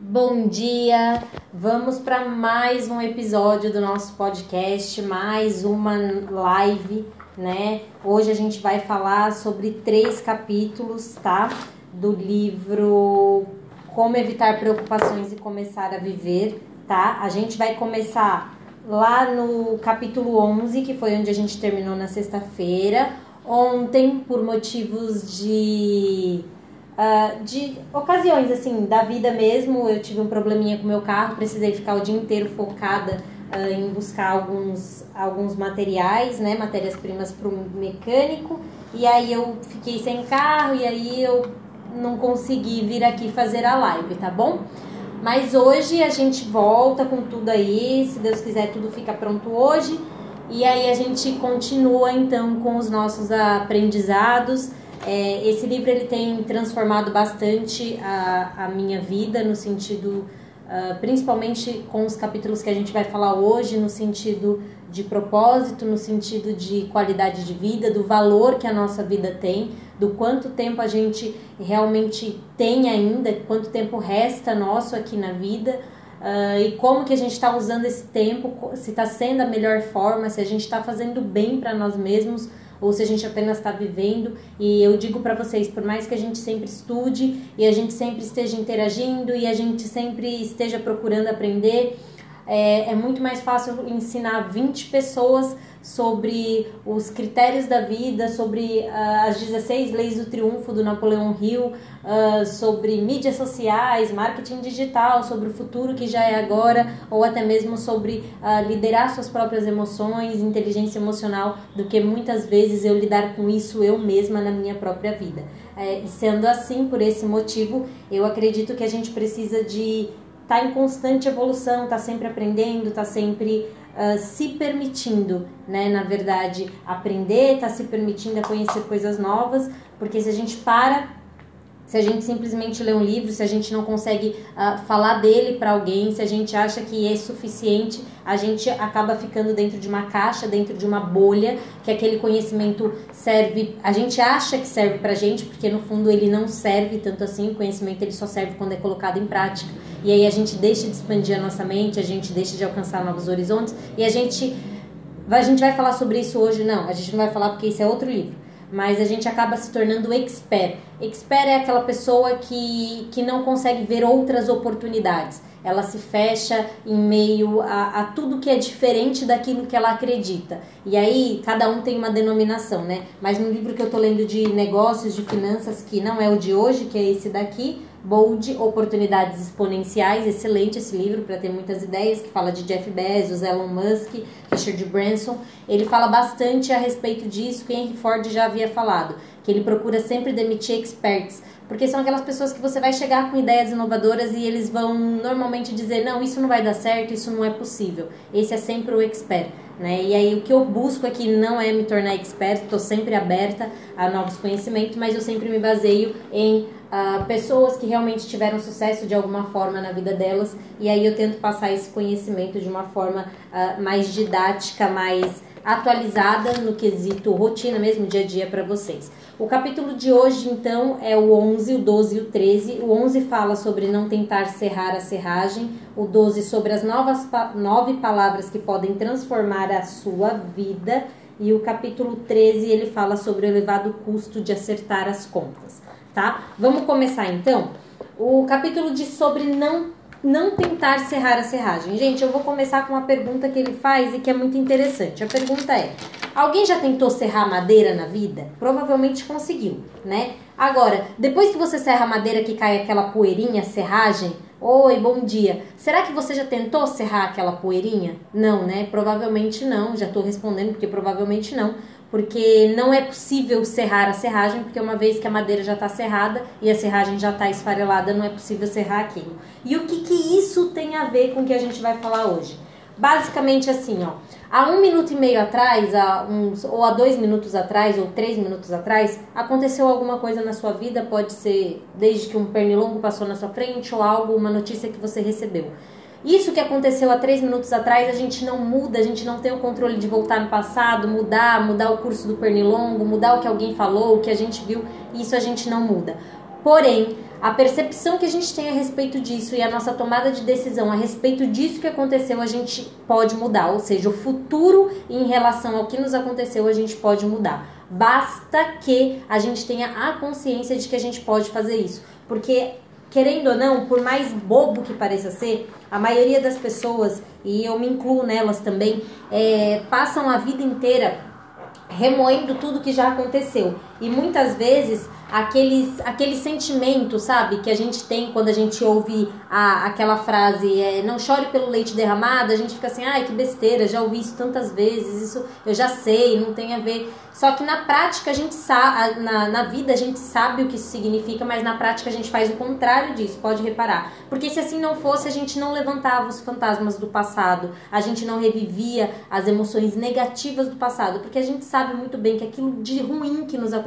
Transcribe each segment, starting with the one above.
Bom dia! Vamos para mais um episódio do nosso podcast, mais uma live, né? Hoje a gente vai falar sobre três capítulos, tá? Do livro Como Evitar Preocupações e Começar a Viver, tá? A gente vai começar lá no capítulo 11, que foi onde a gente terminou na sexta-feira. Ontem, por motivos de Uh, de ocasiões assim da vida mesmo eu tive um probleminha com meu carro precisei ficar o dia inteiro focada uh, em buscar alguns alguns materiais né matérias primas para o mecânico e aí eu fiquei sem carro e aí eu não consegui vir aqui fazer a live tá bom? Mas hoje a gente volta com tudo aí se Deus quiser tudo fica pronto hoje e aí a gente continua então com os nossos aprendizados é, esse livro ele tem transformado bastante a, a minha vida no sentido, uh, principalmente com os capítulos que a gente vai falar hoje, no sentido de propósito, no sentido de qualidade de vida, do valor que a nossa vida tem, do quanto tempo a gente realmente tem ainda, quanto tempo resta nosso aqui na vida. Uh, e como que a gente está usando esse tempo, se está sendo a melhor forma, se a gente está fazendo bem para nós mesmos, ou se a gente apenas está vivendo. E eu digo para vocês, por mais que a gente sempre estude e a gente sempre esteja interagindo e a gente sempre esteja procurando aprender, é, é muito mais fácil ensinar 20 pessoas sobre os critérios da vida, sobre uh, as 16 leis do triunfo do Napoleão Hill, uh, sobre mídias sociais, marketing digital, sobre o futuro que já é agora, ou até mesmo sobre uh, liderar suas próprias emoções, inteligência emocional, do que muitas vezes eu lidar com isso eu mesma na minha própria vida. É, e sendo assim, por esse motivo, eu acredito que a gente precisa de estar tá em constante evolução, tá sempre aprendendo, tá sempre uh, se permitindo, né, na verdade, aprender, tá se permitindo a conhecer coisas novas, porque se a gente para se a gente simplesmente lê um livro, se a gente não consegue uh, falar dele para alguém, se a gente acha que é suficiente, a gente acaba ficando dentro de uma caixa, dentro de uma bolha, que aquele conhecimento serve, a gente acha que serve pra gente, porque no fundo ele não serve tanto assim, o conhecimento ele só serve quando é colocado em prática. E aí a gente deixa de expandir a nossa mente, a gente deixa de alcançar novos horizontes e a gente a gente vai falar sobre isso hoje não, a gente não vai falar porque isso é outro livro mas a gente acaba se tornando expert. Expert é aquela pessoa que, que não consegue ver outras oportunidades. Ela se fecha em meio a, a tudo que é diferente daquilo que ela acredita. E aí, cada um tem uma denominação, né? Mas no livro que eu tô lendo de negócios, de finanças, que não é o de hoje, que é esse daqui, Bold, Oportunidades Exponenciais, excelente esse livro para ter muitas ideias, que fala de Jeff Bezos, Elon Musk, Richard Branson. Ele fala bastante a respeito disso, que Henry Ford já havia falado, que ele procura sempre demitir experts, porque são aquelas pessoas que você vai chegar com ideias inovadoras e eles vão normalmente dizer: não, isso não vai dar certo, isso não é possível. Esse é sempre o expert. Né? E aí o que eu busco aqui não é me tornar expert, estou sempre aberta a novos conhecimentos, mas eu sempre me baseio em uh, pessoas que realmente tiveram sucesso de alguma forma na vida delas, e aí eu tento passar esse conhecimento de uma forma uh, mais didática, mais atualizada no quesito rotina mesmo, dia a dia para vocês. O capítulo de hoje, então, é o 11, o 12 e o 13. O 11 fala sobre não tentar serrar a serragem, o 12 sobre as novas nove palavras que podem transformar a sua vida, e o capítulo 13 ele fala sobre o elevado custo de acertar as contas tá? Vamos começar então. O capítulo diz sobre não não tentar serrar a serragem. Gente, eu vou começar com uma pergunta que ele faz e que é muito interessante. A pergunta é: alguém já tentou serrar madeira na vida? Provavelmente conseguiu, né? Agora, depois que você serra a madeira que cai aquela poeirinha, serragem, Oi, bom dia. Será que você já tentou serrar aquela poeirinha? Não, né? Provavelmente não. Já estou respondendo porque provavelmente não porque não é possível serrar a serragem, porque uma vez que a madeira já está serrada e a serragem já está esfarelada, não é possível serrar aquilo. E o que, que isso tem a ver com o que a gente vai falar hoje? Basicamente assim, ó. Há um minuto e meio atrás, há uns, ou há dois minutos atrás, ou três minutos atrás, aconteceu alguma coisa na sua vida, pode ser desde que um pernilongo passou na sua frente, ou algo, uma notícia que você recebeu. Isso que aconteceu há três minutos atrás, a gente não muda, a gente não tem o controle de voltar no passado, mudar, mudar o curso do pernilongo, mudar o que alguém falou, o que a gente viu, isso a gente não muda. Porém, a percepção que a gente tem a respeito disso e a nossa tomada de decisão a respeito disso que aconteceu, a gente pode mudar. Ou seja, o futuro em relação ao que nos aconteceu, a gente pode mudar. Basta que a gente tenha a consciência de que a gente pode fazer isso. Porque, querendo ou não, por mais bobo que pareça ser, a maioria das pessoas, e eu me incluo nelas também, é, passam a vida inteira remoendo tudo que já aconteceu. E muitas vezes aqueles, aquele sentimento, sabe, que a gente tem quando a gente ouve a, aquela frase, é, não chore pelo leite derramado, a gente fica assim, ai que besteira, já ouvi isso tantas vezes, isso eu já sei, não tem a ver. Só que na prática a gente sabe, na, na vida a gente sabe o que isso significa, mas na prática a gente faz o contrário disso, pode reparar. Porque se assim não fosse, a gente não levantava os fantasmas do passado, a gente não revivia as emoções negativas do passado, porque a gente sabe muito bem que aquilo de ruim que nos aconteceu,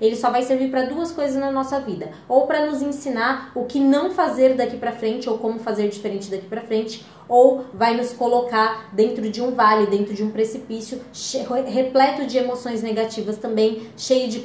ele só vai servir para duas coisas na nossa vida, ou para nos ensinar o que não fazer daqui para frente ou como fazer diferente daqui para frente, ou vai nos colocar dentro de um vale, dentro de um precipício repleto de emoções negativas também, cheio de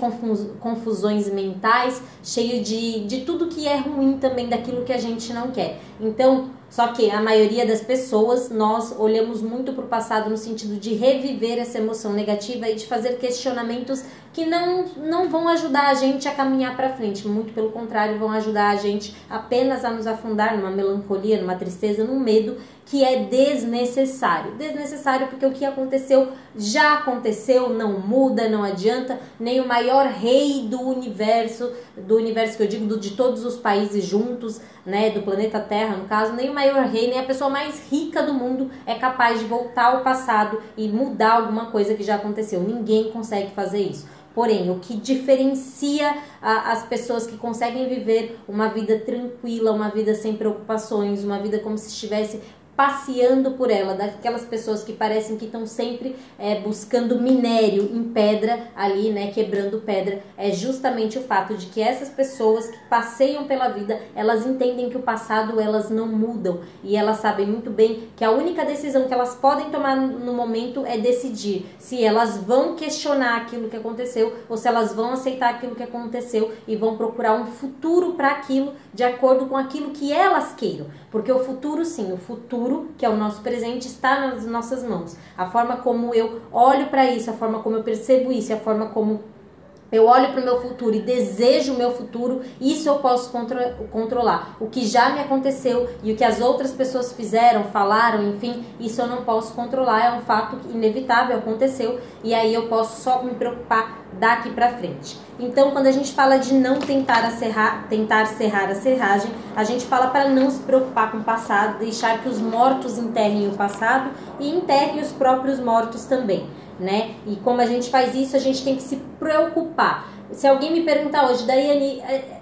confusões mentais, cheio de, de tudo que é ruim também daquilo que a gente não quer. Então, só que a maioria das pessoas, nós olhamos muito para o passado no sentido de reviver essa emoção negativa e de fazer questionamentos que não, não vão ajudar a gente a caminhar para frente, muito pelo contrário, vão ajudar a gente apenas a nos afundar numa melancolia, numa tristeza, num medo que é desnecessário. Desnecessário porque o que aconteceu já aconteceu, não muda, não adianta. Nem o maior rei do universo, do universo que eu digo, de todos os países juntos, né, do planeta Terra, no caso, nem o maior rei, nem a pessoa mais rica do mundo é capaz de voltar ao passado e mudar alguma coisa que já aconteceu. Ninguém consegue fazer isso. Porém, o que diferencia a, as pessoas que conseguem viver uma vida tranquila, uma vida sem preocupações, uma vida como se estivesse passeando por ela, daquelas pessoas que parecem que estão sempre é, buscando minério em pedra ali, né, quebrando pedra, é justamente o fato de que essas pessoas que passeiam pela vida, elas entendem que o passado elas não mudam. E elas sabem muito bem que a única decisão que elas podem tomar no momento é decidir se elas vão questionar aquilo que aconteceu ou se elas vão aceitar aquilo que aconteceu e vão procurar um futuro para aquilo de acordo com aquilo que elas queiram, porque o futuro sim, o futuro que é o nosso presente, está nas nossas mãos. A forma como eu olho para isso, a forma como eu percebo isso, a forma como eu olho para o meu futuro e desejo o meu futuro, isso eu posso contro controlar. O que já me aconteceu e o que as outras pessoas fizeram, falaram, enfim, isso eu não posso controlar, é um fato inevitável, aconteceu, e aí eu posso só me preocupar daqui para frente. Então, quando a gente fala de não tentar acerrar, tentar serrar a serragem, a gente fala para não se preocupar com o passado, deixar que os mortos enterrem o passado e enterrem os próprios mortos também né? E como a gente faz isso, a gente tem que se preocupar. Se alguém me perguntar hoje, Daiane, é,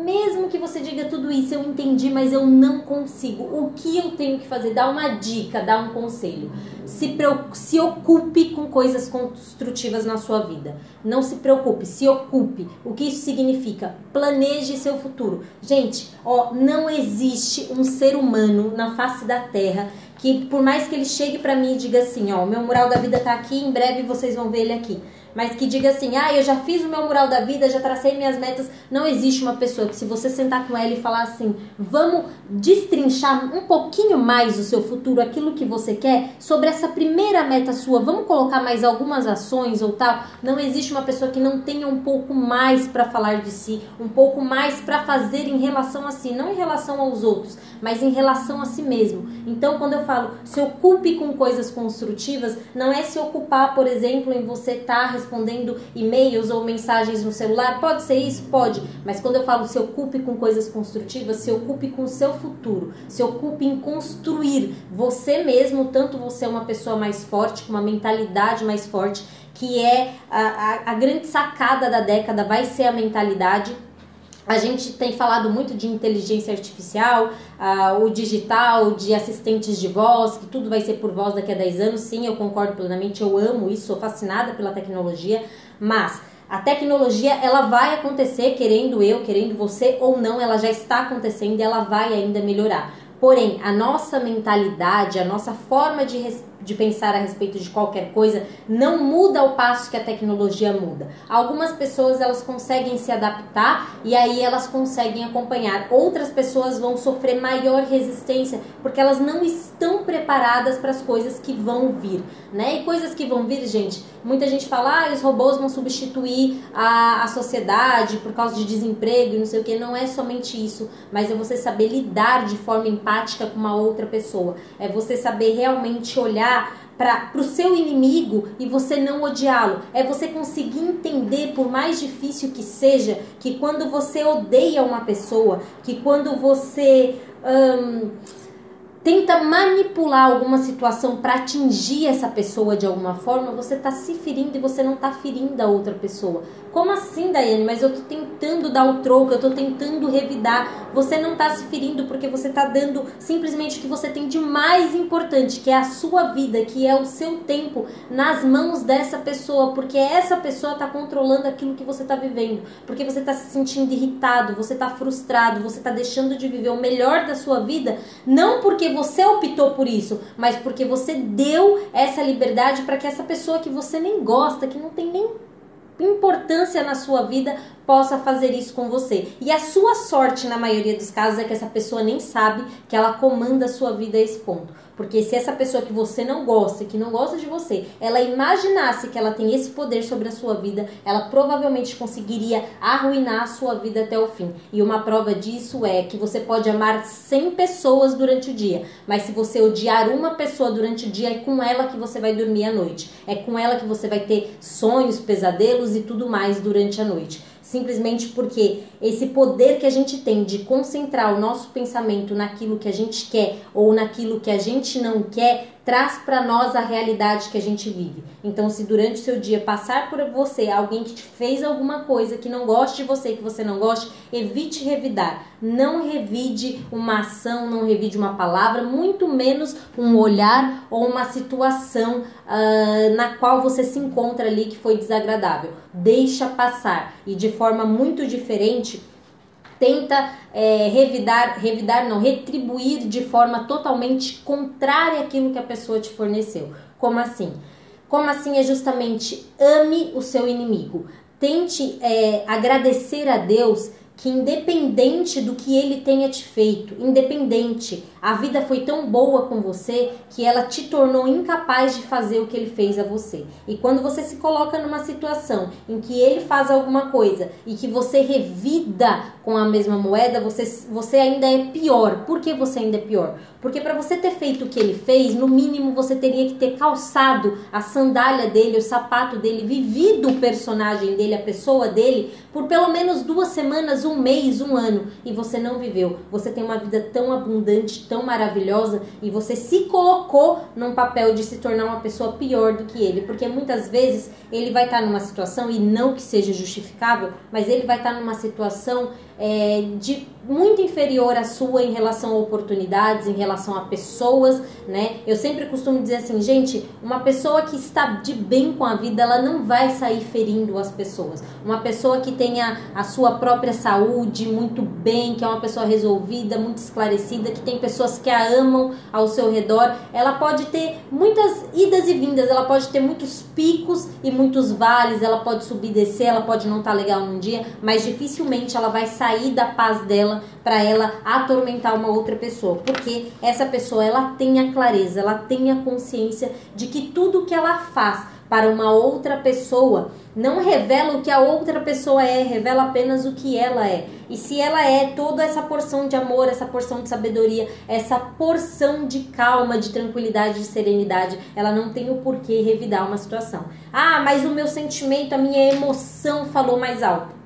mesmo que você diga tudo isso, eu entendi, mas eu não consigo. O que eu tenho que fazer? Dá uma dica, dá um conselho. Se, se ocupe com coisas construtivas na sua vida. Não se preocupe, se ocupe. O que isso significa? Planeje seu futuro. Gente, ó, não existe um ser humano na face da Terra que por mais que ele chegue para mim e diga assim, ó, o meu mural da vida tá aqui, em breve vocês vão ver ele aqui mas que diga assim: ah, eu já fiz o meu mural da vida, já tracei minhas metas. Não existe uma pessoa que, se você sentar com ela e falar assim, vamos destrinchar um pouquinho mais o seu futuro, aquilo que você quer, sobre essa primeira meta sua, vamos colocar mais algumas ações ou tal. Não existe uma pessoa que não tenha um pouco mais para falar de si, um pouco mais para fazer em relação a si, não em relação aos outros, mas em relação a si mesmo. Então, quando eu falo se ocupe com coisas construtivas, não é se ocupar, por exemplo, em você estar tá respondendo e-mails ou mensagens no celular? Pode ser isso? Pode. Mas quando eu falo se ocupe com coisas construtivas, se ocupe com o seu futuro, se ocupe em construir você mesmo, tanto você é uma pessoa mais forte, com uma mentalidade mais forte, que é a, a, a grande sacada da década, vai ser a mentalidade a gente tem falado muito de inteligência artificial, uh, o digital, de assistentes de voz, que tudo vai ser por voz daqui a 10 anos. Sim, eu concordo plenamente, eu amo isso, sou fascinada pela tecnologia, mas a tecnologia ela vai acontecer, querendo eu, querendo você ou não, ela já está acontecendo e ela vai ainda melhorar. Porém, a nossa mentalidade, a nossa forma de de pensar a respeito de qualquer coisa não muda ao passo que a tecnologia muda. Algumas pessoas elas conseguem se adaptar e aí elas conseguem acompanhar. Outras pessoas vão sofrer maior resistência porque elas não estão preparadas para as coisas que vão vir, né? E coisas que vão vir, gente, muita gente fala, ah, os robôs vão substituir a, a sociedade por causa de desemprego e não sei o que. Não é somente isso, mas é você saber lidar de forma empática com uma outra pessoa. É você saber realmente olhar para o seu inimigo e você não odiá-lo. É você conseguir entender, por mais difícil que seja, que quando você odeia uma pessoa, que quando você. Hum, tenta manipular alguma situação para atingir essa pessoa de alguma forma, você está se ferindo e você não está ferindo a outra pessoa. Como assim, Daiane? Mas eu tô tentando dar o troco, eu tô tentando revidar. Você não tá se ferindo porque você tá dando simplesmente o que você tem de mais importante, que é a sua vida, que é o seu tempo nas mãos dessa pessoa, porque essa pessoa tá controlando aquilo que você tá vivendo, porque você tá se sentindo irritado, você tá frustrado, você tá deixando de viver o melhor da sua vida, não porque você optou por isso, mas porque você deu essa liberdade para que essa pessoa que você nem gosta, que não tem nem importância na sua vida possa fazer isso com você. E a sua sorte, na maioria dos casos, é que essa pessoa nem sabe que ela comanda a sua vida a esse ponto. Porque se essa pessoa que você não gosta, que não gosta de você, ela imaginasse que ela tem esse poder sobre a sua vida, ela provavelmente conseguiria arruinar a sua vida até o fim. E uma prova disso é que você pode amar 100 pessoas durante o dia, mas se você odiar uma pessoa durante o dia, é com ela que você vai dormir à noite. É com ela que você vai ter sonhos, pesadelos e tudo mais durante a noite simplesmente porque esse poder que a gente tem de concentrar o nosso pensamento naquilo que a gente quer ou naquilo que a gente não quer traz para nós a realidade que a gente vive. Então, se durante o seu dia passar por você alguém que te fez alguma coisa que não goste de você, que você não goste, evite revidar. Não revide uma ação, não revide uma palavra, muito menos um olhar ou uma situação uh, na qual você se encontra ali que foi desagradável. Deixa passar e de forma muito diferente tenta é, revidar, revidar não, retribuir de forma totalmente contrária àquilo que a pessoa te forneceu. Como assim? Como assim é justamente ame o seu inimigo. Tente é, agradecer a Deus que independente do que ele tenha te feito, independente, a vida foi tão boa com você que ela te tornou incapaz de fazer o que ele fez a você. E quando você se coloca numa situação em que ele faz alguma coisa e que você revida com a mesma moeda, você, você ainda é pior. Por que você ainda é pior? Porque para você ter feito o que ele fez, no mínimo você teria que ter calçado a sandália dele, o sapato dele, vivido o personagem dele, a pessoa dele, por pelo menos duas semanas, um mês, um ano. E você não viveu. Você tem uma vida tão abundante, tão maravilhosa, e você se colocou num papel de se tornar uma pessoa pior do que ele. Porque muitas vezes ele vai estar numa situação, e não que seja justificável, mas ele vai estar numa situação é, de muito inferior à sua em relação a oportunidades, em relação a pessoas, né? Eu sempre costumo dizer assim, gente, uma pessoa que está de bem com a vida, ela não vai sair ferindo as pessoas. Uma pessoa que tenha a sua própria saúde muito bem, que é uma pessoa resolvida, muito esclarecida, que tem pessoas que a amam ao seu redor, ela pode ter muitas idas e vindas, ela pode ter muitos picos e muitos vales, ela pode subir e descer, ela pode não estar tá legal num dia, mas dificilmente ela vai sair sair da paz dela para ela atormentar uma outra pessoa, porque essa pessoa ela tem a clareza, ela tem a consciência de que tudo que ela faz para uma outra pessoa não revela o que a outra pessoa é, revela apenas o que ela é. E se ela é toda essa porção de amor, essa porção de sabedoria, essa porção de calma, de tranquilidade, de serenidade, ela não tem o porquê revidar uma situação. Ah, mas o meu sentimento, a minha emoção falou mais alto.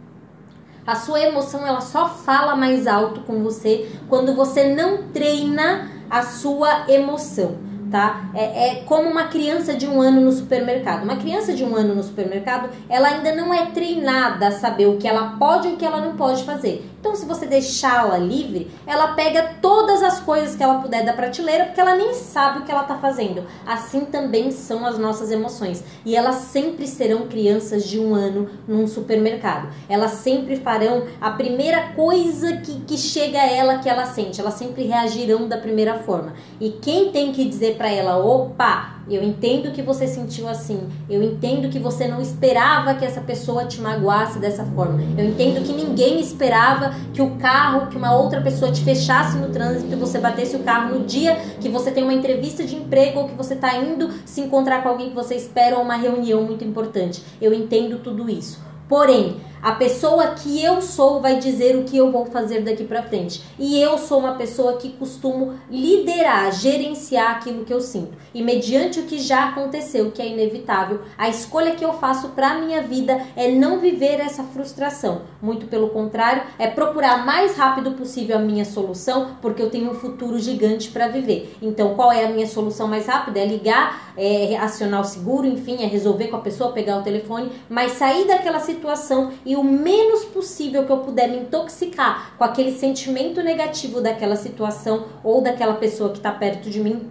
A sua emoção ela só fala mais alto com você quando você não treina a sua emoção, tá? É, é, como uma criança de um ano no supermercado. Uma criança de um ano no supermercado, ela ainda não é treinada a saber o que ela pode e o que ela não pode fazer. Então, se você deixá-la livre, ela pega todas as coisas que ela puder da prateleira, porque ela nem sabe o que ela está fazendo. Assim também são as nossas emoções. E elas sempre serão crianças de um ano num supermercado. Elas sempre farão a primeira coisa que, que chega a ela que ela sente. Elas sempre reagirão da primeira forma. E quem tem que dizer para ela, opa, eu entendo que você sentiu assim. Eu entendo que você não esperava que essa pessoa te magoasse dessa forma. Eu entendo que ninguém esperava que o carro, que uma outra pessoa te fechasse no trânsito e você batesse o carro no dia que você tem uma entrevista de emprego ou que você está indo se encontrar com alguém que você espera ou uma reunião muito importante. Eu entendo tudo isso. Porém, a pessoa que eu sou vai dizer o que eu vou fazer daqui para frente. E eu sou uma pessoa que costumo liderar, gerenciar aquilo que eu sinto. E mediante o que já aconteceu, que é inevitável, a escolha que eu faço para minha vida é não viver essa frustração. Muito pelo contrário, é procurar mais rápido possível a minha solução, porque eu tenho um futuro gigante para viver. Então, qual é a minha solução mais rápida? É ligar, é acionar o seguro, enfim, é resolver com a pessoa, pegar o telefone, mas sair daquela situação e e o menos possível que eu puder me intoxicar com aquele sentimento negativo daquela situação ou daquela pessoa que está perto de mim,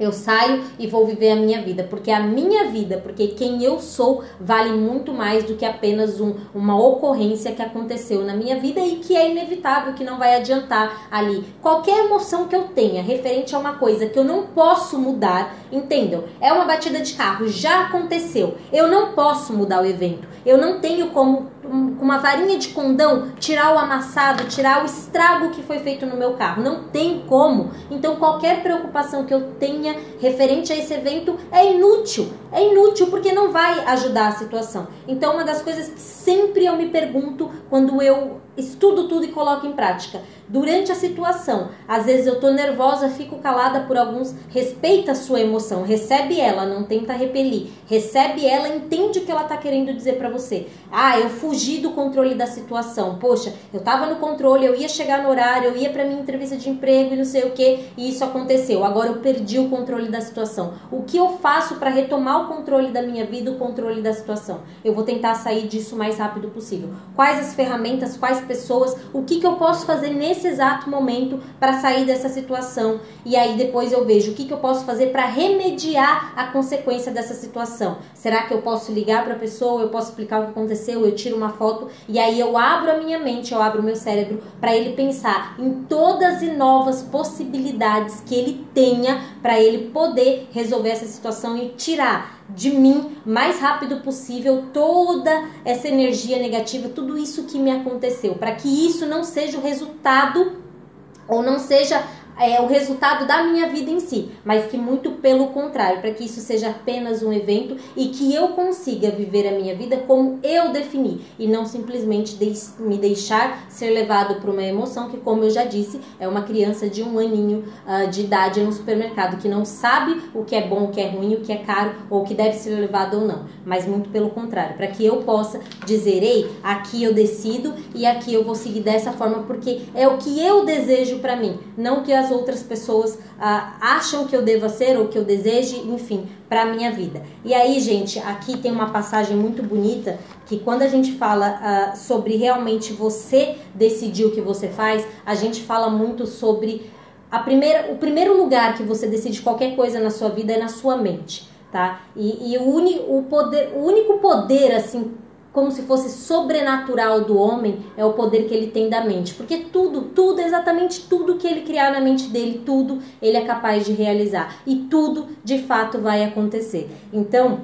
eu saio e vou viver a minha vida, porque a minha vida, porque quem eu sou vale muito mais do que apenas um, uma ocorrência que aconteceu na minha vida e que é inevitável, que não vai adiantar ali. Qualquer emoção que eu tenha referente a uma coisa que eu não posso mudar, entendam? É uma batida de carro, já aconteceu. Eu não posso mudar o evento. Eu não tenho como com uma varinha de condão tirar o amassado, tirar o estrago que foi feito no meu carro. Não tem como. Então qualquer preocupação que eu tenha referente a esse evento é inútil. É inútil porque não vai ajudar a situação. Então uma das coisas que sempre eu me pergunto quando eu estudo tudo e coloco em prática. Durante a situação, às vezes eu tô nervosa, fico calada por alguns, respeita a sua emoção, recebe ela, não tenta repelir. Recebe ela, entende o que ela tá querendo dizer para você. Ah, eu fugi do controle da situação. Poxa, eu tava no controle, eu ia chegar no horário, eu ia para minha entrevista de emprego e não sei o que, e isso aconteceu. Agora eu perdi o controle da situação. O que eu faço para retomar o controle da minha vida, o controle da situação? Eu vou tentar sair disso o mais rápido possível. Quais as ferramentas, quais pessoas, o que, que eu posso fazer nesse exato momento para sair dessa situação. E aí depois eu vejo o que, que eu posso fazer para remediar a consequência dessa situação. Será que eu posso ligar para a pessoa, eu posso explicar o que aconteceu, eu tiro uma foto e aí eu abro a minha mente, eu abro o meu cérebro para ele pensar em todas e novas possibilidades que ele tenha para ele poder resolver essa situação e tirar de mim mais rápido possível toda essa energia negativa, tudo isso que me aconteceu, para que isso não seja o resultado ou não seja é, o resultado da minha vida em si, mas que muito pelo contrário, para que isso seja apenas um evento e que eu consiga viver a minha vida como eu defini e não simplesmente de me deixar ser levado por uma emoção que, como eu já disse, é uma criança de um aninho uh, de idade no supermercado que não sabe o que é bom, o que é ruim, o que é caro ou o que deve ser levado ou não, mas muito pelo contrário, para que eu possa dizer, ei, aqui eu decido e aqui eu vou seguir dessa forma porque é o que eu desejo para mim, não que as outras pessoas ah, acham que eu deva ser ou que eu deseje, enfim, para a minha vida. E aí, gente, aqui tem uma passagem muito bonita que quando a gente fala ah, sobre realmente você decidir o que você faz, a gente fala muito sobre a primeira, o primeiro lugar que você decide qualquer coisa na sua vida é na sua mente, tá? E, e o, uni, o, poder, o único poder assim como se fosse sobrenatural do homem é o poder que ele tem da mente. Porque tudo, tudo, exatamente tudo que ele criar na mente dele, tudo ele é capaz de realizar. E tudo de fato vai acontecer. Então,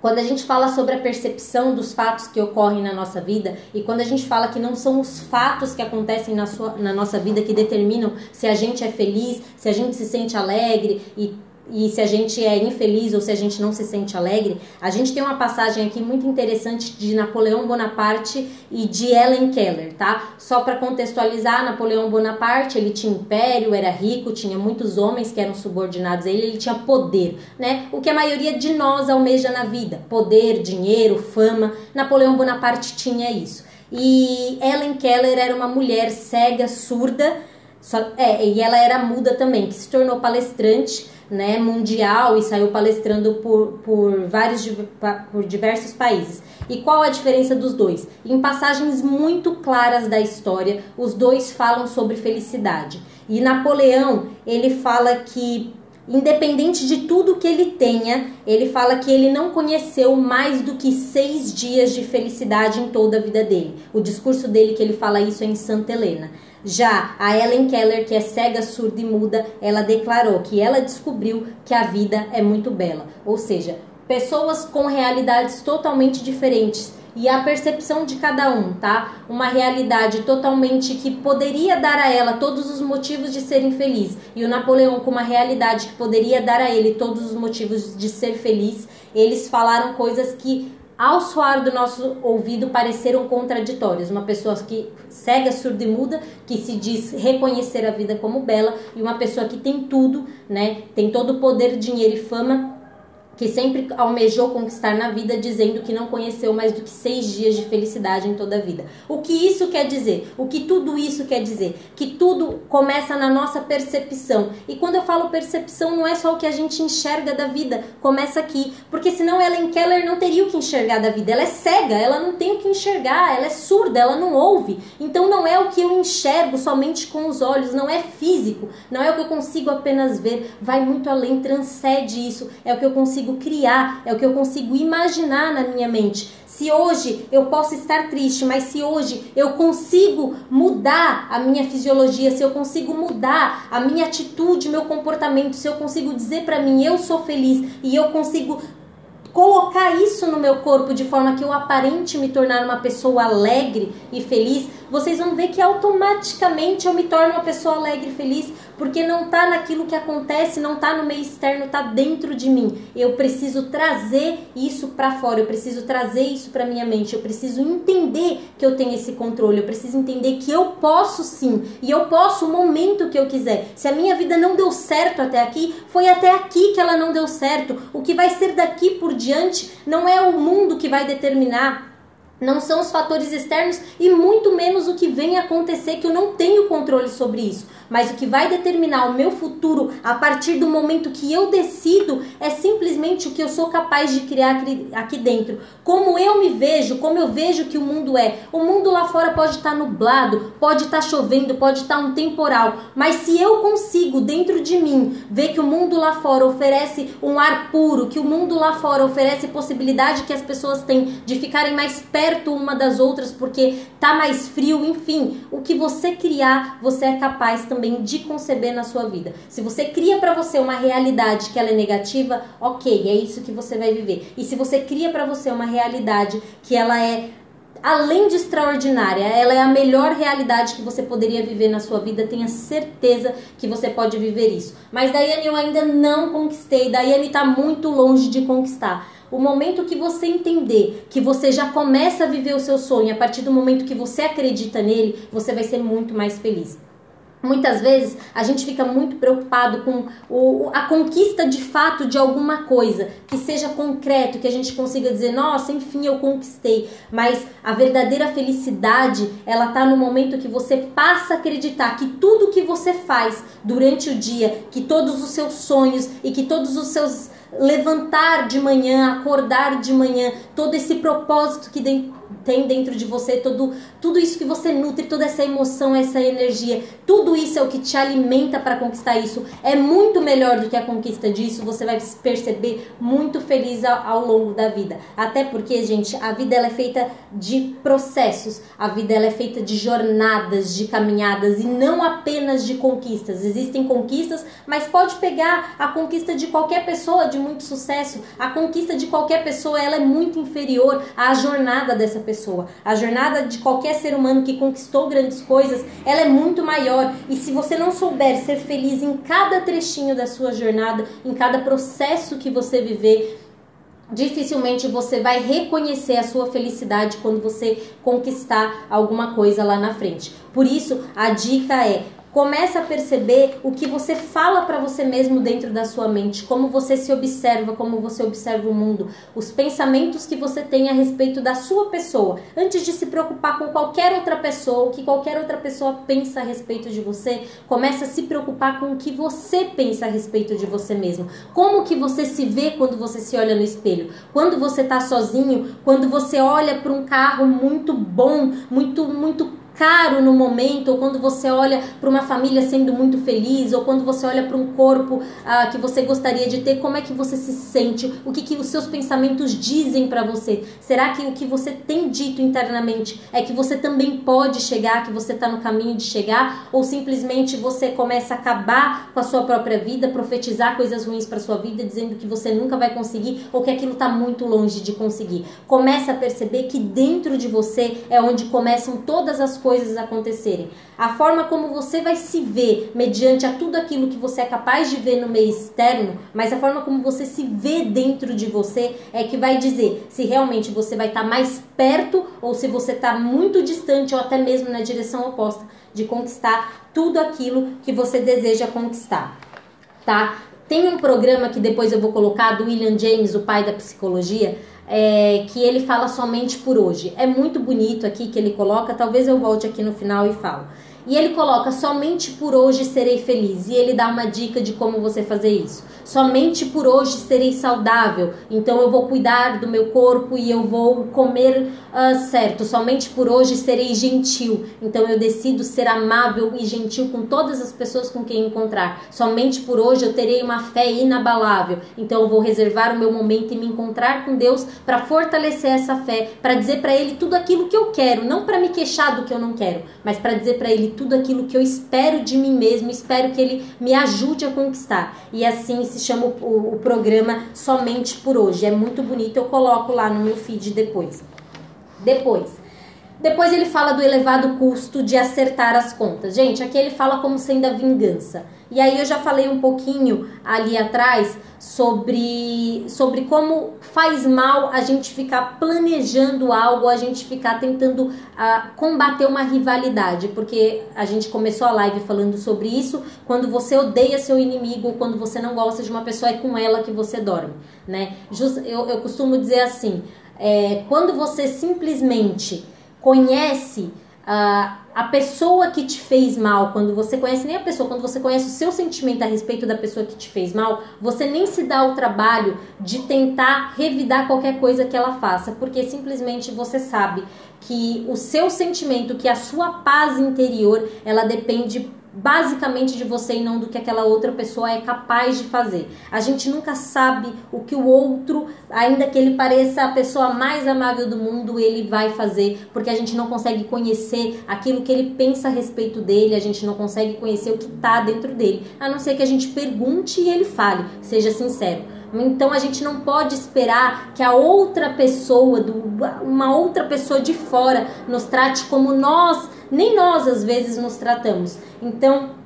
quando a gente fala sobre a percepção dos fatos que ocorrem na nossa vida e quando a gente fala que não são os fatos que acontecem na, sua, na nossa vida que determinam se a gente é feliz, se a gente se sente alegre e e se a gente é infeliz ou se a gente não se sente alegre, a gente tem uma passagem aqui muito interessante de Napoleão Bonaparte e de Ellen Keller, tá? Só para contextualizar, Napoleão Bonaparte, ele tinha império, era rico, tinha muitos homens que eram subordinados a ele, ele tinha poder, né? O que a maioria de nós almeja na vida, poder, dinheiro, fama. Napoleão Bonaparte tinha isso. E Ellen Keller era uma mulher cega, surda, só, é, e ela era muda também, que se tornou palestrante né, mundial e saiu palestrando por, por vários por diversos países. E qual a diferença dos dois? Em passagens muito claras da história, os dois falam sobre felicidade. E Napoleão, ele fala que independente de tudo que ele tenha, ele fala que ele não conheceu mais do que seis dias de felicidade em toda a vida dele. O discurso dele que ele fala isso é em Santa Helena. Já a Ellen Keller, que é cega, surda e muda, ela declarou que ela descobriu que a vida é muito bela. Ou seja, pessoas com realidades totalmente diferentes e a percepção de cada um, tá? Uma realidade totalmente que poderia dar a ela todos os motivos de ser infeliz e o Napoleão com uma realidade que poderia dar a ele todos os motivos de ser feliz. Eles falaram coisas que ao soar do nosso ouvido pareceram contraditórias. Uma pessoa que cega, surda e muda, que se diz reconhecer a vida como bela, e uma pessoa que tem tudo, né? Tem todo o poder, dinheiro e fama, que sempre almejou conquistar na vida, dizendo que não conheceu mais do que seis dias de felicidade em toda a vida. O que isso quer dizer? O que tudo isso quer dizer? Que tudo começa na nossa percepção. E quando eu falo percepção, não é só o que a gente enxerga da vida, começa aqui. Porque senão Ellen Keller não teria o que enxergar da vida. Ela é cega, ela não tem o que enxergar, ela é surda, ela não ouve. Então não é o que eu enxergo somente com os olhos, não é físico, não é o que eu consigo apenas ver, vai muito além, transcende isso, é o que eu consigo consigo criar, é o que eu consigo imaginar na minha mente. Se hoje eu posso estar triste, mas se hoje eu consigo mudar a minha fisiologia, se eu consigo mudar a minha atitude, meu comportamento, se eu consigo dizer para mim eu sou feliz e eu consigo colocar isso no meu corpo de forma que eu aparente me tornar uma pessoa alegre e feliz, vocês vão ver que automaticamente eu me torno uma pessoa alegre e feliz, porque não tá naquilo que acontece, não tá no meio externo, tá dentro de mim. Eu preciso trazer isso para fora, eu preciso trazer isso para minha mente, eu preciso entender que eu tenho esse controle, eu preciso entender que eu posso sim, e eu posso o momento que eu quiser. Se a minha vida não deu certo até aqui, foi até aqui que ela não deu certo. O que vai ser daqui por diante não é o mundo que vai determinar não são os fatores externos e muito menos o que vem acontecer que eu não tenho controle sobre isso. Mas o que vai determinar o meu futuro a partir do momento que eu decido é simplesmente o que eu sou capaz de criar aqui dentro. Como eu me vejo, como eu vejo que o mundo é. O mundo lá fora pode estar nublado, pode estar chovendo, pode estar um temporal, mas se eu consigo dentro de mim ver que o mundo lá fora oferece um ar puro, que o mundo lá fora oferece possibilidade que as pessoas têm de ficarem mais perto uma das outras porque tá mais frio, enfim, o que você criar, você é capaz também também de conceber na sua vida. Se você cria para você uma realidade que ela é negativa, ok, é isso que você vai viver. E se você cria para você uma realidade que ela é além de extraordinária, ela é a melhor realidade que você poderia viver na sua vida, tenha certeza que você pode viver isso. Mas Daiane eu ainda não conquistei, Daiane está muito longe de conquistar. O momento que você entender que você já começa a viver o seu sonho, a partir do momento que você acredita nele, você vai ser muito mais feliz. Muitas vezes a gente fica muito preocupado com o, a conquista de fato de alguma coisa, que seja concreto, que a gente consiga dizer, nossa, enfim, eu conquistei. Mas a verdadeira felicidade, ela tá no momento que você passa a acreditar que tudo que você faz durante o dia, que todos os seus sonhos e que todos os seus levantar de manhã, acordar de manhã, todo esse propósito que tem dentro de você, todo, tudo isso que você nutre, toda essa emoção, essa energia, tudo isso é o que te alimenta para conquistar isso. É muito melhor do que a conquista disso, você vai se perceber muito feliz ao, ao longo da vida. Até porque, gente, a vida ela é feita de processos, a vida ela é feita de jornadas, de caminhadas e não apenas de conquistas. Existem conquistas, mas pode pegar a conquista de qualquer pessoa de muito sucesso, a conquista de qualquer pessoa ela é muito inferior à jornada dessa pessoa pessoa. A jornada de qualquer ser humano que conquistou grandes coisas, ela é muito maior. E se você não souber ser feliz em cada trechinho da sua jornada, em cada processo que você viver, dificilmente você vai reconhecer a sua felicidade quando você conquistar alguma coisa lá na frente. Por isso, a dica é Começa a perceber o que você fala para você mesmo dentro da sua mente, como você se observa, como você observa o mundo, os pensamentos que você tem a respeito da sua pessoa, antes de se preocupar com qualquer outra pessoa, o que qualquer outra pessoa pensa a respeito de você, começa a se preocupar com o que você pensa a respeito de você mesmo. Como que você se vê quando você se olha no espelho? Quando você está sozinho, quando você olha para um carro muito bom, muito muito caro no momento, ou quando você olha para uma família sendo muito feliz, ou quando você olha para um corpo ah, que você gostaria de ter, como é que você se sente? O que, que os seus pensamentos dizem para você? Será que o que você tem dito internamente é que você também pode chegar, que você está no caminho de chegar, ou simplesmente você começa a acabar com a sua própria vida, profetizar coisas ruins para sua vida, dizendo que você nunca vai conseguir ou que aquilo está muito longe de conseguir? Começa a perceber que dentro de você é onde começam todas as coisas coisas acontecerem. A forma como você vai se ver mediante a tudo aquilo que você é capaz de ver no meio externo, mas a forma como você se vê dentro de você é que vai dizer se realmente você vai estar tá mais perto ou se você está muito distante ou até mesmo na direção oposta de conquistar tudo aquilo que você deseja conquistar, tá? Tem um programa que depois eu vou colocar do William James, o pai da psicologia, é, que ele fala somente por hoje. É muito bonito aqui que ele coloca, talvez eu volte aqui no final e falo. E ele coloca somente por hoje serei feliz. E ele dá uma dica de como você fazer isso. Somente por hoje serei saudável. Então eu vou cuidar do meu corpo e eu vou comer uh, certo. Somente por hoje serei gentil. Então eu decido ser amável e gentil com todas as pessoas com quem encontrar. Somente por hoje eu terei uma fé inabalável. Então eu vou reservar o meu momento e me encontrar com Deus para fortalecer essa fé, para dizer para ele tudo aquilo que eu quero, não para me queixar do que eu não quero, mas para dizer para ele tudo aquilo que eu espero de mim mesmo, espero que ele me ajude a conquistar. E assim se chama o, o programa Somente por Hoje. É muito bonito, eu coloco lá no meu feed depois. Depois, depois ele fala do elevado custo de acertar as contas. Gente, aqui ele fala como sendo a vingança. E aí eu já falei um pouquinho ali atrás sobre, sobre como faz mal a gente ficar planejando algo, a gente ficar tentando uh, combater uma rivalidade, porque a gente começou a live falando sobre isso. Quando você odeia seu inimigo, quando você não gosta de uma pessoa, é com ela que você dorme, né? Just, eu, eu costumo dizer assim, é, quando você simplesmente conhece uh, a pessoa que te fez mal, quando você conhece nem a pessoa, quando você conhece o seu sentimento a respeito da pessoa que te fez mal, você nem se dá o trabalho de tentar revidar qualquer coisa que ela faça, porque simplesmente você sabe que o seu sentimento, que a sua paz interior, ela depende basicamente de você e não do que aquela outra pessoa é capaz de fazer. A gente nunca sabe o que o outro, ainda que ele pareça a pessoa mais amável do mundo, ele vai fazer, porque a gente não consegue conhecer aquilo que ele pensa a respeito dele, a gente não consegue conhecer o que está dentro dele, a não ser que a gente pergunte e ele fale, seja sincero. Então a gente não pode esperar que a outra pessoa, uma outra pessoa de fora, nos trate como nós nem nós às vezes nos tratamos. Então,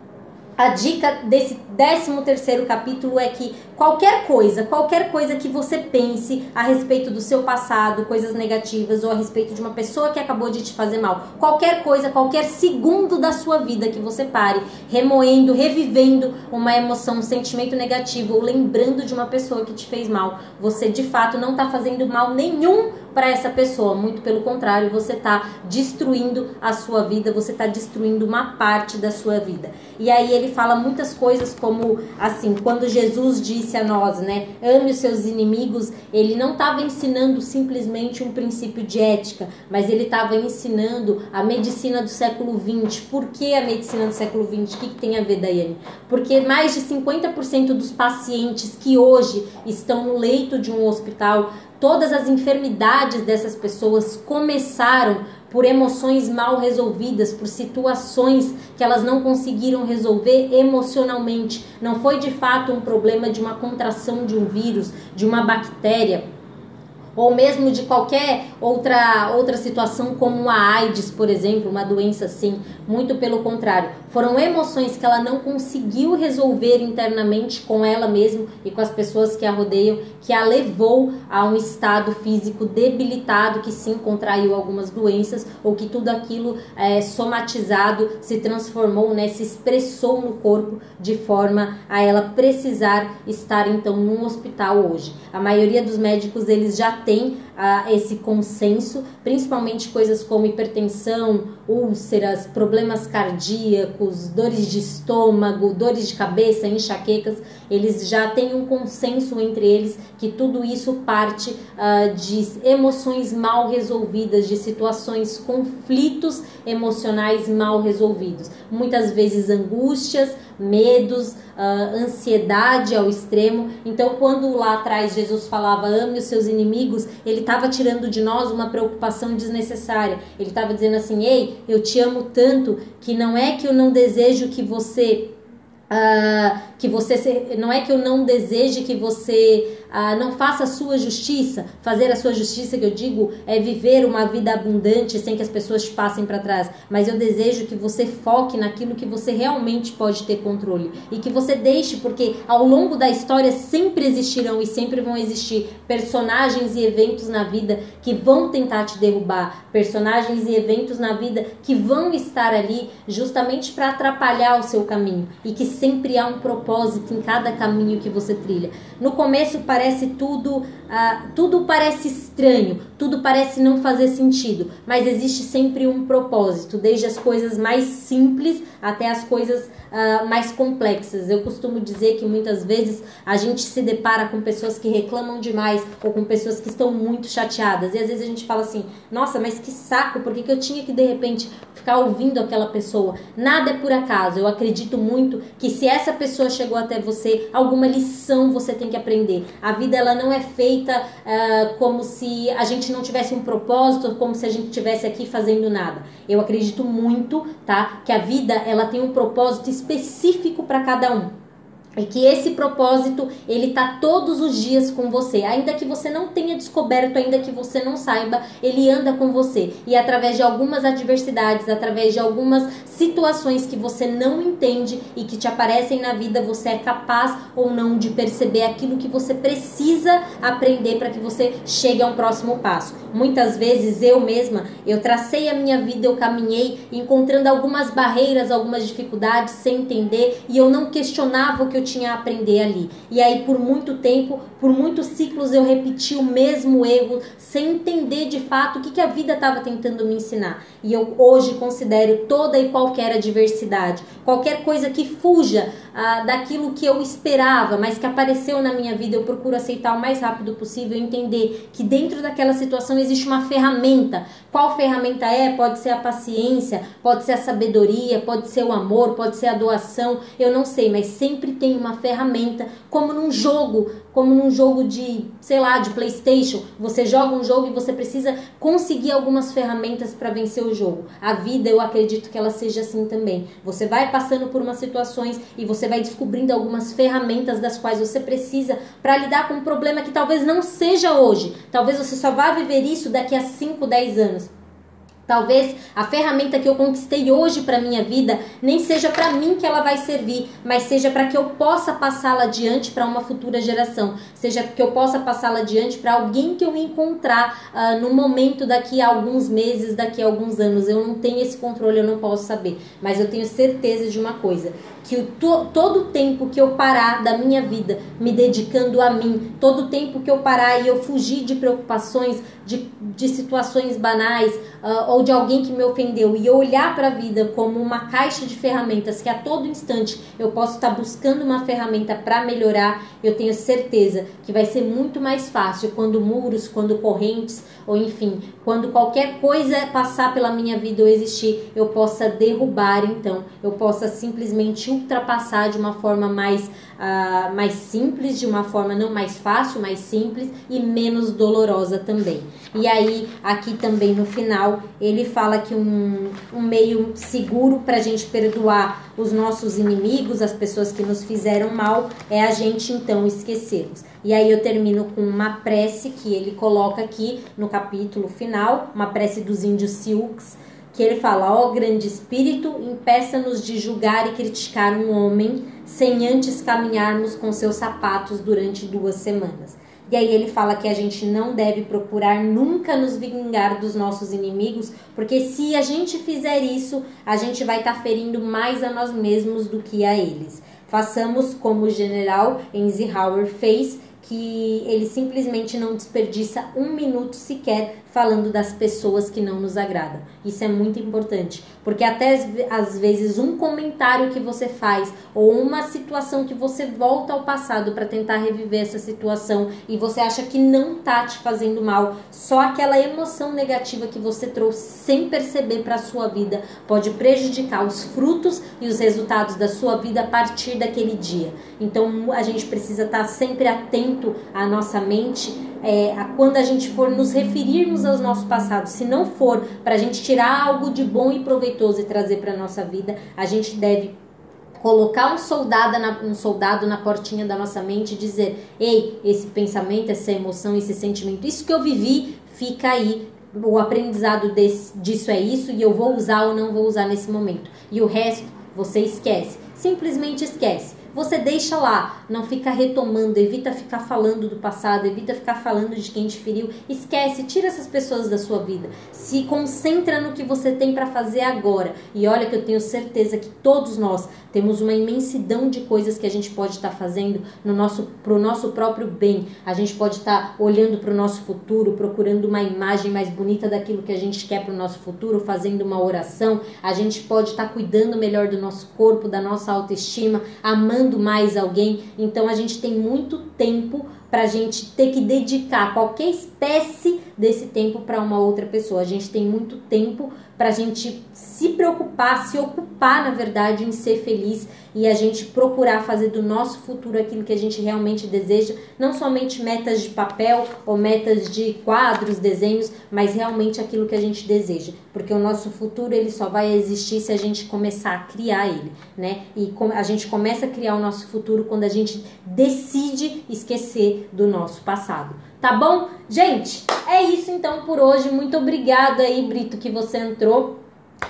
a dica desse 13 terceiro capítulo é que qualquer coisa, qualquer coisa que você pense a respeito do seu passado, coisas negativas ou a respeito de uma pessoa que acabou de te fazer mal, qualquer coisa, qualquer segundo da sua vida que você pare remoendo, revivendo uma emoção, um sentimento negativo ou lembrando de uma pessoa que te fez mal, você de fato não está fazendo mal nenhum para essa pessoa. Muito pelo contrário, você está destruindo a sua vida, você está destruindo uma parte da sua vida. E aí ele fala muitas coisas como assim, quando Jesus disse a nós, né, ame os seus inimigos, ele não estava ensinando simplesmente um princípio de ética, mas ele estava ensinando a medicina do século 20. Por que a medicina do século 20? O que, que tem a ver, Daiane? Porque mais de 50% dos pacientes que hoje estão no leito de um hospital Todas as enfermidades dessas pessoas começaram por emoções mal resolvidas, por situações que elas não conseguiram resolver emocionalmente. Não foi de fato um problema de uma contração de um vírus, de uma bactéria ou mesmo de qualquer outra, outra situação, como a AIDS, por exemplo, uma doença assim. Muito pelo contrário, foram emoções que ela não conseguiu resolver internamente com ela mesma e com as pessoas que a rodeiam, que a levou a um estado físico debilitado, que sim contraiu algumas doenças, ou que tudo aquilo é, somatizado se transformou, né, se expressou no corpo de forma a ela precisar estar então num hospital hoje. A maioria dos médicos eles já têm ah, esse consenso, principalmente coisas como hipertensão, úlceras, problemas cardíacos, dores de estômago, dores de cabeça, enxaquecas, eles já têm um consenso entre eles que tudo isso parte ah, de emoções mal resolvidas, de situações, conflitos emocionais mal resolvidos, muitas vezes angústias, medos, uh, ansiedade ao extremo. Então, quando lá atrás Jesus falava ame os seus inimigos, ele estava tirando de nós uma preocupação desnecessária. Ele estava dizendo assim: ei, eu te amo tanto que não é que eu não desejo que você. Uh, que você se, não é que eu não deseje que você ah, não faça a sua justiça. Fazer a sua justiça, que eu digo, é viver uma vida abundante sem que as pessoas te passem para trás. Mas eu desejo que você foque naquilo que você realmente pode ter controle. E que você deixe, porque ao longo da história sempre existirão e sempre vão existir personagens e eventos na vida que vão tentar te derrubar. Personagens e eventos na vida que vão estar ali justamente para atrapalhar o seu caminho. E que sempre há um propósito em cada caminho que você trilha. No começo parece parece tudo, uh, tudo parece estranho, tudo parece não fazer sentido, mas existe sempre um propósito, desde as coisas mais simples até as coisas uh, mais complexas. Eu costumo dizer que muitas vezes a gente se depara com pessoas que reclamam demais ou com pessoas que estão muito chateadas. E às vezes a gente fala assim: nossa, mas que saco, por que, que eu tinha que de repente ficar ouvindo aquela pessoa? Nada é por acaso. Eu acredito muito que se essa pessoa chegou até você, alguma lição você tem que aprender. A vida ela não é feita uh, como se a gente não tivesse um propósito, como se a gente estivesse aqui fazendo nada. Eu acredito muito, tá? Que a vida ela tem um propósito específico para cada um. E que esse propósito, ele tá todos os dias com você. Ainda que você não tenha descoberto, ainda que você não saiba, ele anda com você. E através de algumas adversidades, através de algumas situações que você não entende e que te aparecem na vida, você é capaz ou não de perceber aquilo que você precisa aprender para que você chegue a um próximo passo. Muitas vezes eu mesma, eu tracei a minha vida, eu caminhei encontrando algumas barreiras, algumas dificuldades sem entender e eu não questionava o que eu tinha a aprender ali. E aí por muito tempo, por muitos ciclos eu repeti o mesmo erro sem entender de fato o que, que a vida estava tentando me ensinar. E eu hoje considero toda e qual qualquer adversidade, qualquer coisa que fuja ah, daquilo que eu esperava, mas que apareceu na minha vida, eu procuro aceitar o mais rápido possível e entender que dentro daquela situação existe uma ferramenta. Qual ferramenta é? Pode ser a paciência, pode ser a sabedoria, pode ser o amor, pode ser a doação, eu não sei, mas sempre tem uma ferramenta, como num jogo, como num jogo de, sei lá, de PlayStation. Você joga um jogo e você precisa conseguir algumas ferramentas para vencer o jogo. A vida, eu acredito que ela seja assim também. Você vai passando por umas situações e você vai descobrindo algumas ferramentas das quais você precisa para lidar com um problema que talvez não seja hoje. Talvez você só vá viver isso daqui a 5, 10 anos. Talvez a ferramenta que eu conquistei hoje para minha vida nem seja para mim que ela vai servir, mas seja para que eu possa passá-la adiante para uma futura geração, seja que eu possa passá-la adiante para alguém que eu encontrar uh, no momento daqui a alguns meses, daqui a alguns anos. Eu não tenho esse controle, eu não posso saber, mas eu tenho certeza de uma coisa: que o to, todo o tempo que eu parar da minha vida me dedicando a mim, todo o tempo que eu parar e eu fugir de preocupações, de, de situações banais uh, ou de alguém que me ofendeu e olhar para a vida como uma caixa de ferramentas que a todo instante eu posso estar tá buscando uma ferramenta para melhorar, eu tenho certeza que vai ser muito mais fácil quando muros, quando correntes ou enfim, quando qualquer coisa passar pela minha vida ou existir, eu possa derrubar então, eu possa simplesmente ultrapassar de uma forma mais, uh, mais simples, de uma forma não mais fácil, mais simples e menos dolorosa também. E aí, aqui também no final, ele fala que um, um meio seguro para a gente perdoar os nossos inimigos, as pessoas que nos fizeram mal, é a gente então esquecê-los. E aí eu termino com uma prece que ele coloca aqui no capítulo final, uma prece dos índios Sioux, que ele fala: Ó oh, grande espírito, impeça-nos de julgar e criticar um homem sem antes caminharmos com seus sapatos durante duas semanas. E aí ele fala que a gente não deve procurar nunca nos vingar dos nossos inimigos, porque se a gente fizer isso, a gente vai estar tá ferindo mais a nós mesmos do que a eles. Façamos como o general Eisenhower fez, que ele simplesmente não desperdiça um minuto sequer falando das pessoas que não nos agradam. Isso é muito importante, porque até às vezes um comentário que você faz ou uma situação que você volta ao passado para tentar reviver essa situação e você acha que não tá te fazendo mal, só aquela emoção negativa que você trouxe sem perceber para sua vida pode prejudicar os frutos e os resultados da sua vida a partir daquele dia. Então a gente precisa estar tá sempre atento à nossa mente é, a quando a gente for nos referirmos aos nossos passados, se não for para a gente tirar algo de bom e proveitoso e trazer para nossa vida, a gente deve colocar um soldado, na, um soldado na portinha da nossa mente e dizer: ei, esse pensamento, essa emoção, esse sentimento, isso que eu vivi, fica aí. O aprendizado desse, disso é isso e eu vou usar ou não vou usar nesse momento. E o resto você esquece, simplesmente esquece você deixa lá, não fica retomando, evita ficar falando do passado, evita ficar falando de quem te feriu, esquece, tira essas pessoas da sua vida, se concentra no que você tem para fazer agora. E olha que eu tenho certeza que todos nós temos uma imensidão de coisas que a gente pode estar tá fazendo no nosso pro nosso próprio bem. A gente pode estar tá olhando para o nosso futuro, procurando uma imagem mais bonita daquilo que a gente quer para o nosso futuro, fazendo uma oração. A gente pode estar tá cuidando melhor do nosso corpo, da nossa autoestima, amando amando mais alguém. Então a gente tem muito tempo para a gente ter que dedicar qualquer espécie desse tempo para uma outra pessoa. A gente tem muito tempo para a gente se preocupar, se ocupar, na verdade, em ser feliz e a gente procurar fazer do nosso futuro aquilo que a gente realmente deseja, não somente metas de papel ou metas de quadros, desenhos, mas realmente aquilo que a gente deseja, porque o nosso futuro ele só vai existir se a gente começar a criar ele, né? E a gente começa a criar o nosso futuro quando a gente decide esquecer do nosso passado. Tá bom? Gente, é isso então por hoje. Muito obrigada aí, Brito, que você entrou.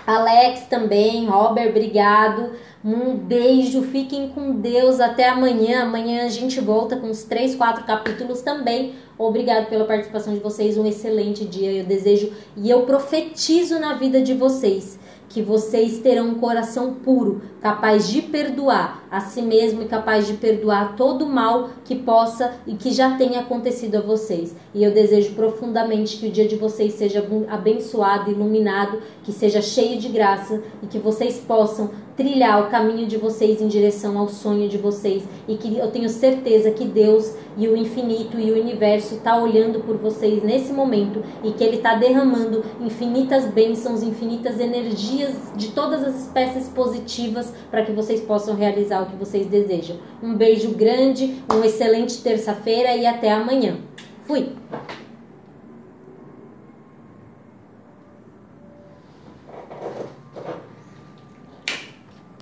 Alex também, Robert, obrigado. Um beijo, fiquem com Deus. Até amanhã. Amanhã a gente volta com os três, quatro capítulos também. Obrigado pela participação de vocês. Um excelente dia. Eu desejo e eu profetizo na vida de vocês que vocês terão um coração puro, capaz de perdoar a si mesmo e capaz de perdoar todo o mal que possa e que já tenha acontecido a vocês. E eu desejo profundamente que o dia de vocês seja abençoado, iluminado, que seja cheio de graça e que vocês possam trilhar o caminho de vocês em direção ao sonho de vocês e que eu tenho certeza que Deus e o infinito e o universo está olhando por vocês nesse momento e que Ele está derramando infinitas bênçãos, infinitas energias de todas as espécies positivas para que vocês possam realizar que vocês desejam. Um beijo grande, uma excelente terça-feira e até amanhã. Fui!